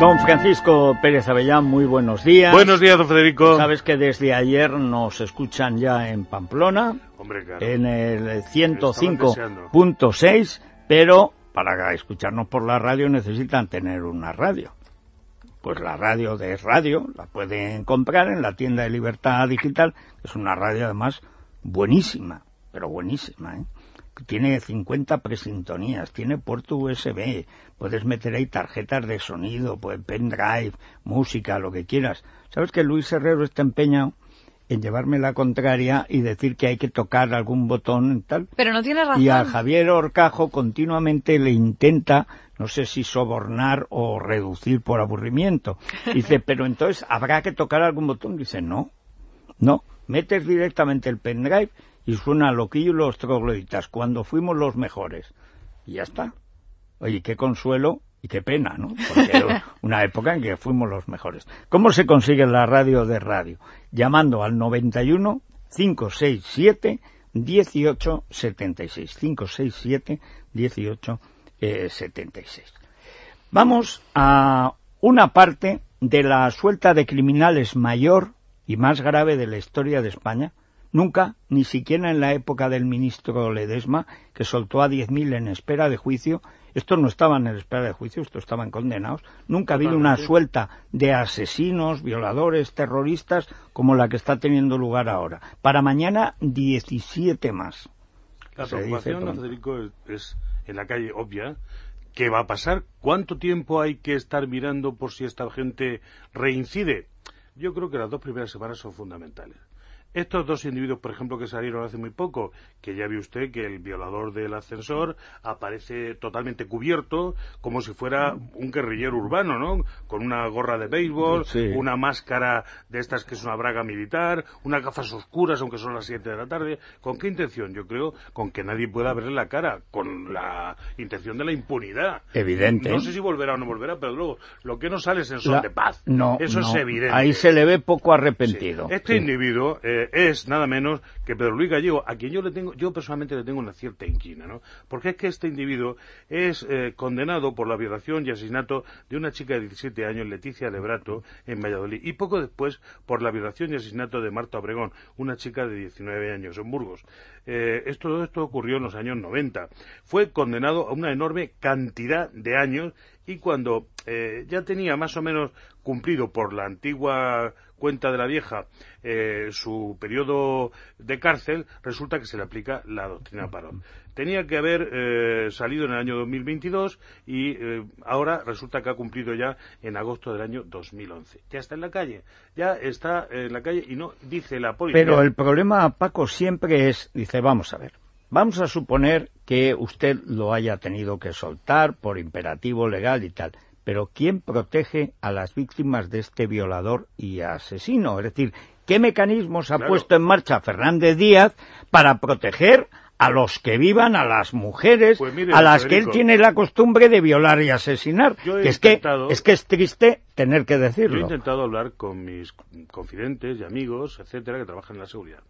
Don Francisco Pérez Avellán, muy buenos días. Buenos días, don Federico. Sabes que desde ayer nos escuchan ya en Pamplona, Hombre, claro. en el 105.6, pero para escucharnos por la radio necesitan tener una radio. Pues la radio de radio la pueden comprar en la tienda de Libertad Digital, que es una radio además buenísima, pero buenísima, ¿eh? tiene 50 presintonías, tiene puerto USB, puedes meter ahí tarjetas de sonido, pues pendrive, música, lo que quieras. ¿Sabes que Luis Herrero está empeñado en llevarme la contraria y decir que hay que tocar algún botón y tal? Pero no tiene razón. Y a Javier Orcajo continuamente le intenta, no sé si sobornar o reducir por aburrimiento. Dice, pero entonces habrá que tocar algún botón. Dice, no, no, metes directamente el pendrive y suena loquillo y los trogloditas, cuando fuimos los mejores. Y ya está. Oye, qué consuelo y qué pena, ¿no? Porque una época en que fuimos los mejores. ¿Cómo se consigue la radio de radio? Llamando al 91 567 1876. 567 1876. Vamos a una parte de la suelta de criminales mayor y más grave de la historia de España, Nunca, ni siquiera en la época del ministro Ledesma, que soltó a 10.000 en espera de juicio, estos no estaban en espera de juicio, estos estaban condenados, nunca ha habido una suelta de asesinos, violadores, terroristas, como la que está teniendo lugar ahora. Para mañana, 17 más. La preocupación, Federico, es, es en la calle obvia. ¿Qué va a pasar? ¿Cuánto tiempo hay que estar mirando por si esta gente reincide? Yo creo que las dos primeras semanas son fundamentales. Estos dos individuos, por ejemplo, que salieron hace muy poco, que ya vio usted que el violador del ascensor aparece totalmente cubierto, como si fuera un guerrillero urbano, ¿no? Con una gorra de béisbol, Sí. una máscara de estas que es una braga militar, unas gafas oscuras, aunque son las 7 de la tarde. ¿Con qué intención? Yo creo con que nadie pueda verle la cara, con la intención de la impunidad. Evidente. No sé si volverá o no volverá, pero luego lo que no sale es en son La- de paz. No, Eso no. es evidente. Ahí se le ve poco arrepentido. Sí. Este Sí. individuo eh, es nada menos que Pedro Luis Gallego, a quien yo le tengo, yo personalmente le tengo una cierta inquina, ¿no? Porque es que este individuo es eh, condenado por la violación y asesinato de una chica de 17 años, Leticia Lebrato, en Valladolid, y poco después por la violación y asesinato de Marta Obregón, una chica de 19 años en Burgos. Eh, esto, esto ocurrió en los años 90. Fue condenado a una enorme cantidad de años y cuando eh, ya tenía más o menos cumplido por la antigua cuenta de la vieja eh, su periodo de cárcel, resulta que se le aplica la doctrina Parot. Tenía que haber eh, salido en el año 2022 y eh, ahora resulta que ha cumplido ya en agosto del año 2011. Ya está en la calle, ya está en la calle y no dice la policía. Pero el problema, Paco, siempre es, dice, vamos a ver, vamos a suponer que usted lo haya tenido que soltar por imperativo legal y tal, pero ¿quién protege a las víctimas de este violador y asesino? Es decir, ¿qué mecanismos ha Claro. puesto en marcha Fernández Díaz para proteger a los que vivan, a las mujeres, Pues mire, a las que él tiene la costumbre de violar y asesinar? Que es, que, es que es triste tener que Yo he decirlo. intentado hablar con mis confidentes y amigos, etcétera, que trabajan en la seguridad.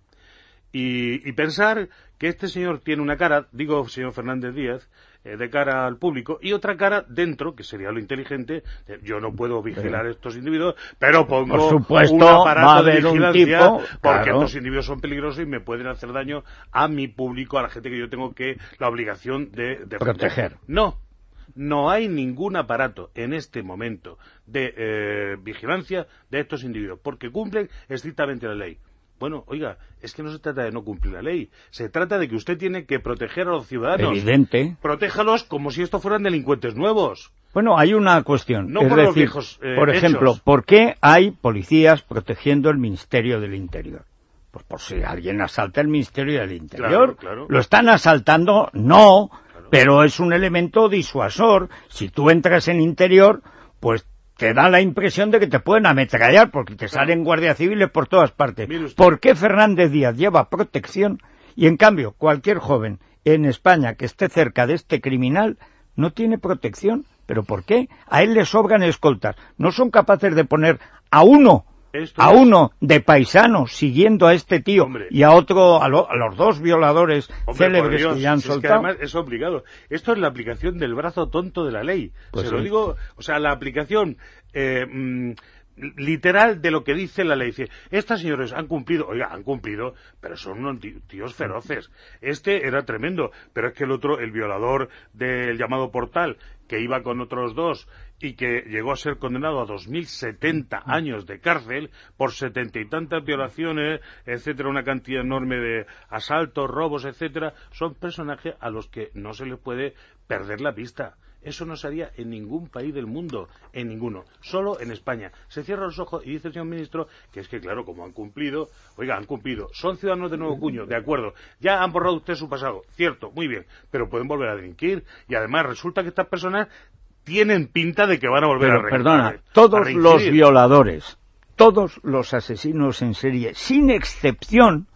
Y, y pensar que este señor tiene una cara, digo señor Fernández Díaz, eh, de cara al público, y otra cara dentro, que sería lo inteligente. yo no puedo vigilar a estos individuos, pero pongo Por supuesto, un aparato va a de un vigilancia, tipo, porque claro. estos individuos son peligrosos y me pueden hacer daño a mi público, a la gente que yo tengo que la obligación de, de Proteger. No, no hay ningún aparato en este momento de eh, vigilancia de estos individuos, porque cumplen estrictamente la ley. Bueno, oiga, es que no se trata de no cumplir la ley, se trata de que usted tiene que proteger a los ciudadanos. Evidente. Protéjalos como si estos fueran delincuentes nuevos. Bueno, hay una cuestión. No es por los decir, viejos, eh, por ejemplo, hechos. ¿por qué hay policías protegiendo el Ministerio del Interior? Pues por si alguien asalta el Ministerio del Interior. Claro, claro. ¿Lo están asaltando? No, pero es un elemento disuasor. Si tú entras en Interior, pues te da la impresión de que te pueden ametrallar porque te salen guardias civiles por todas partes. ¿Por qué Fernández Díaz lleva protección y en cambio cualquier joven en España que esté cerca de este criminal no tiene protección? ¿Pero por qué? A él le sobran escoltas. No son capaces de poner a uno a uno de paisano siguiendo a este tío y a otro, a, los dos violadores célebres que ya han soltado. además es obligado. Esto es la aplicación del brazo tonto de la ley. Pues Se lo digo, o sea, la aplicación eh, mm, literal de lo que dice la ley. Dice, estas señores han cumplido, oiga, han cumplido, pero son unos tíos feroces. Este era tremendo, pero es que el otro, el violador del llamado portal, que iba con otros dos y que llegó a ser condenado a 2.070 años de cárcel por setenta y tantas violaciones, etcétera, una cantidad enorme de asaltos, robos, etcétera, son personajes a los que no se les puede perder la pista. Eso no se haría en ningún país del mundo, en ninguno, solo en España. Se cierra los ojos y dice el señor ministro que es que, claro, como han cumplido, oiga, han cumplido, son ciudadanos de nuevo cuño, de acuerdo, ya han borrado usted su pasado, cierto, muy bien, pero pueden volver a delinquir. Y además resulta que estas personas tienen pinta de que van a volver a Perdona, todos los violadores, todos los asesinos en serie, sin excepción,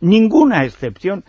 ninguna excepción,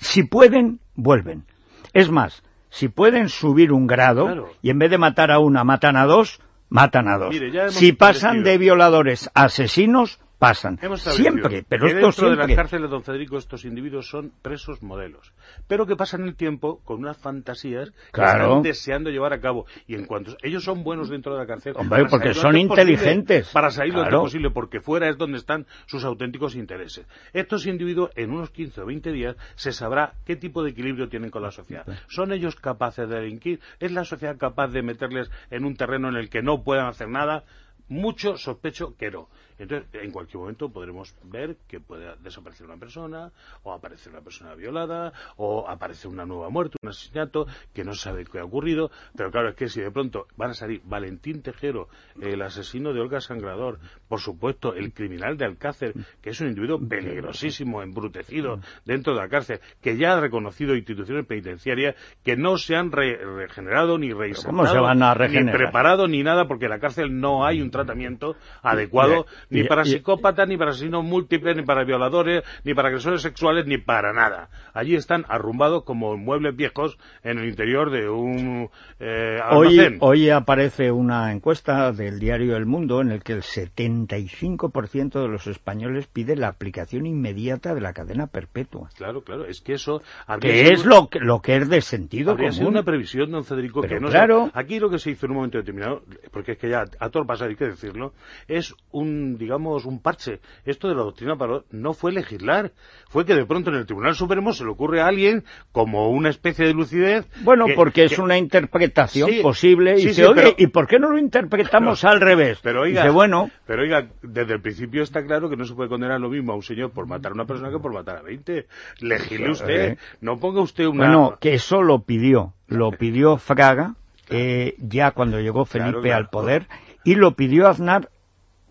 si pueden, vuelven. Es más, si pueden subir un grado y en vez de matar a una matan a dos, matan a dos. si pasan de violadores a asesinos, pasan. Siempre, pero esto dentro de las cárceles, don Federico, estos individuos son presos modelos. Pero que pasan el tiempo con unas fantasías que están deseando llevar a cabo. Y en cuanto ellos son buenos dentro de la cárcel... Hombre, porque son inteligentes. para salir lo antes posible, porque fuera es donde están sus auténticos intereses. Estos individuos, en unos 15 o 20 días, se sabrá qué tipo de equilibrio tienen con la sociedad. ¿Son ellos capaces de delinquir? ¿Es la sociedad capaz de meterles en un terreno en el que no puedan hacer nada? Mucho sospecho que no. Entonces, en cualquier momento podremos ver que puede desaparecer una persona, o aparecer una persona violada, o aparecer una nueva muerte, un asesinato, que no sabe qué ha ocurrido. Pero claro, es que si de pronto van a salir Valentín Tejero, el asesino de Olga Sangrador, por supuesto, el criminal de Alcácer, que es un individuo peligrosísimo, embrutecido dentro de la cárcel, que ya ha reconocido instituciones penitenciarias que no se han regenerado ni reinsertado, ni preparado ni nada, porque en la cárcel no hay un tratamiento adecuado ni para psicópatas, ni para asesinos múltiples, ni para violadores, ni para agresores sexuales, ni para nada. Allí están arrumbados como muebles viejos en el interior de un eh, almacén. Hoy, aparece una encuesta del diario El Mundo en el que el 75% de los españoles pide la aplicación inmediata de la cadena perpetua. Claro, claro, es que eso... Que es lo que, lo que es de sentido habría común. una previsión, don Federico, que no claro. Aquí lo que se hizo en un momento determinado, porque es que ya a todo pasar hay que decirlo, es un digamos, un parche. Esto de la doctrina no fue legislar, fue que de pronto en el Tribunal Supremo se le ocurre a alguien como una especie de lucidez. Bueno, porque es una interpretación posible y se oye, ¿y por qué no lo interpretamos al revés? Pero oiga, bueno, pero oiga, desde el principio está claro que no se puede condenar lo mismo a un señor por matar a una persona que por matar a 20. Legisle usted, no ponga usted una... Bueno, que eso lo pidió, lo pidió Fraga, eh, ya cuando llegó Felipe al poder, y lo pidió Aznar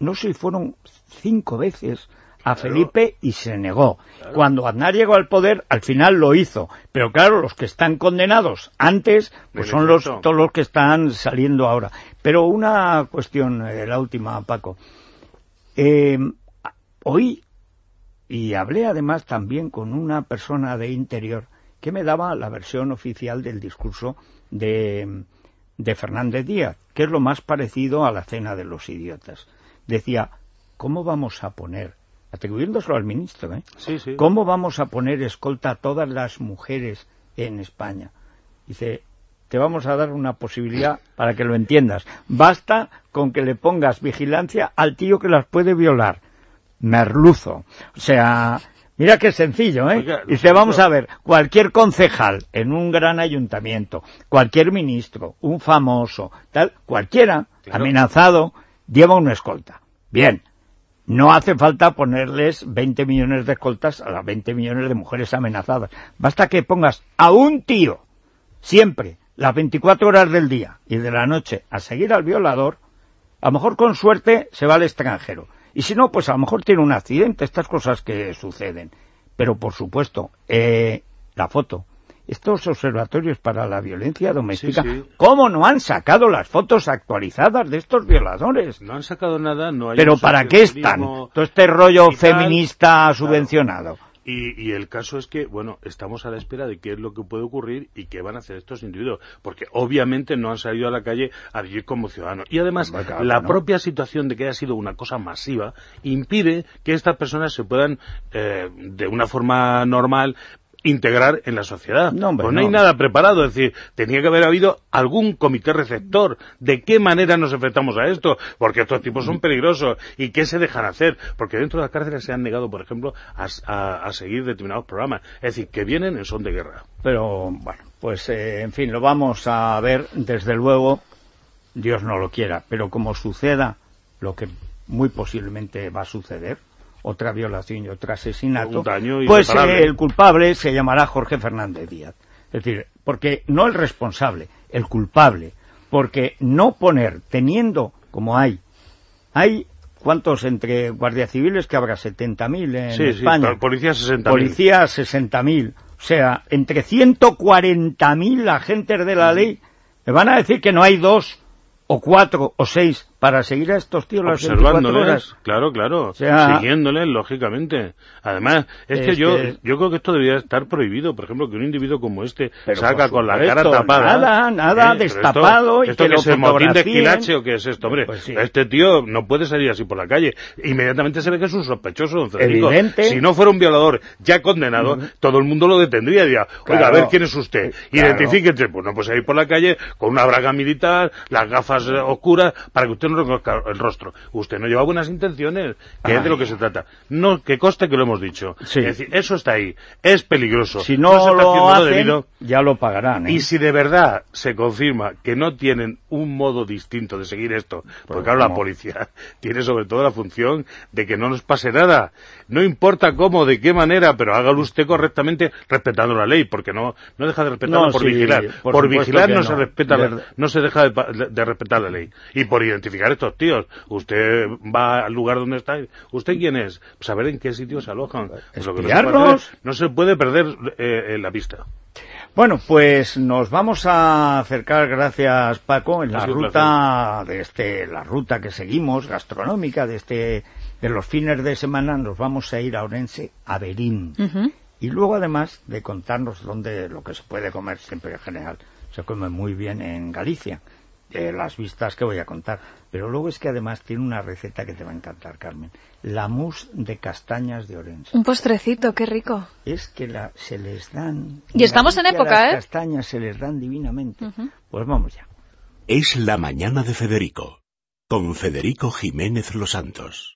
no sé si fueron cinco veces a Felipe y se negó. Cuando Aznar llegó al poder, al final lo hizo. Pero claro, los que están condenados antes, pues son los, todos los que están saliendo ahora. Pero una cuestión, eh, la última, Paco. Eh, hoy, y hablé además también con una persona de interior, que me daba la versión oficial del discurso de, de Fernández Díaz, que es lo más parecido a la cena de los idiotas decía, ¿cómo vamos a poner, atribuyéndoselo al ministro, ¿eh? ¿cómo vamos a poner escolta a todas las mujeres en España? Dice, te vamos a dar una posibilidad para que lo entiendas. Basta con que le pongas vigilancia al tío que las puede violar. Merluzo. O sea, mira qué sencillo, ¿eh? Dice, vamos a ver, cualquier concejal en un gran ayuntamiento, cualquier ministro, un famoso, tal, cualquiera, amenazado, lleva una escolta. Bien, no hace falta ponerles 20 millones de escoltas a las 20 millones de mujeres amenazadas. Basta que pongas a un tío, siempre, las 24 horas del día y de la noche, a seguir al violador, a lo mejor con suerte se va al extranjero. Y si no, pues a lo mejor tiene un accidente, estas cosas que suceden. Pero por supuesto, eh, la foto, estos observatorios para la violencia doméstica, ¿cómo no han sacado las fotos actualizadas de estos violadores? No han sacado nada, no hay... Pero ¿para qué están? Todo este rollo feminista subvencionado. Y, el caso es que, bueno, estamos a la espera de qué es lo que puede ocurrir y qué van a hacer estos individuos, porque obviamente no han salido a la calle a vivir como ciudadanos. Y además, la propia situación de que haya sido una cosa masiva impide que estas personas se puedan, eh, de una forma normal, integrar en la sociedad. No, pues no, hay nada preparado, es decir, tenía que haber habido algún comité receptor. ¿De qué manera nos enfrentamos a esto? Porque estos tipos son peligrosos. ¿Y qué se dejan hacer? Porque dentro de las cárceles se han negado, por ejemplo, a, seguir determinados programas. Es decir, que vienen en son de guerra. Pero, bueno, pues, eh, en fin, lo vamos a ver, desde luego, Dios no lo quiera, pero como suceda lo que muy posiblemente va a suceder, otra violación y otro asesinato, pues eh, el culpable se llamará Jorge Fernández Díaz. Es decir, porque no el responsable, el culpable, porque no poner, teniendo como hay, hay ¿Cuántos entre guardias civiles que habrá? 70.000 en sí, España. Sí, policías 60.000. Policías 60.000. O sea, entre 140.000 agentes de la ley, me van a decir que no hay dos o cuatro o seis para seguir a estos tíos las 24 horas. Claro, claro, siguiéndoles, lógicamente. Además, es, que yo yo creo que esto debería estar prohibido, por ejemplo, que un individuo como este saca con la cara tapada. Nada, nada, ¿eh? destapado esto, y que, es el motín de esquilache o qué es esto, hombre. Pues este tío no puede salir así por la calle. Inmediatamente se ve que es un sospechoso, don Federico. Si no fuera un violador ya condenado, todo el mundo lo detendría y diría, oiga, a ver quién es usted. Identifíquese. Pues no puede ir por la calle con una braga militar, las gafas eh, oscuras, para que usted el rostro. Usted no lleva buenas intenciones, que es de lo que se trata. No, que coste que lo hemos dicho. Es decir, eso está ahí. Es peligroso. Si no, lo hacen, ya lo pagarán. ¿eh? Y si de verdad se confirma que no tienen un modo distinto de seguir esto, porque claro, la policía tiene sobre todo la función de que no nos pase nada. No importa cómo, de qué manera, pero hágalo usted correctamente respetando la ley, porque no, no deja de respetarla por vigilar. Por, vigilar no, se respeta, no se deja de respetar la ley. Y por identificar estos tíos. Usted va al lugar donde está. ¿Usted quién es? Saber en qué sitio se alojan. Pues no, se puede perder eh, la pista. Bueno, pues nos vamos a acercar, gracias Paco, en la ruta de este, la ruta que seguimos gastronómica de este, de los fines de semana, nos vamos a ir a Orense, a Berín. Y luego, además de contarnos dónde lo que se puede comer siempre en general, se come muy bien en Galicia las vistas que voy a contar. Pero luego es que además tiene una receta que te va a encantar, Carmen. La mousse de castañas de Orense. Un postrecito, qué rico. Es que la, se les dan... Y estamos en época, ¿eh? Las castañas se les dan divinamente. Pues vamos ya. Es la mañana de Federico, con Federico Jiménez Los Santos.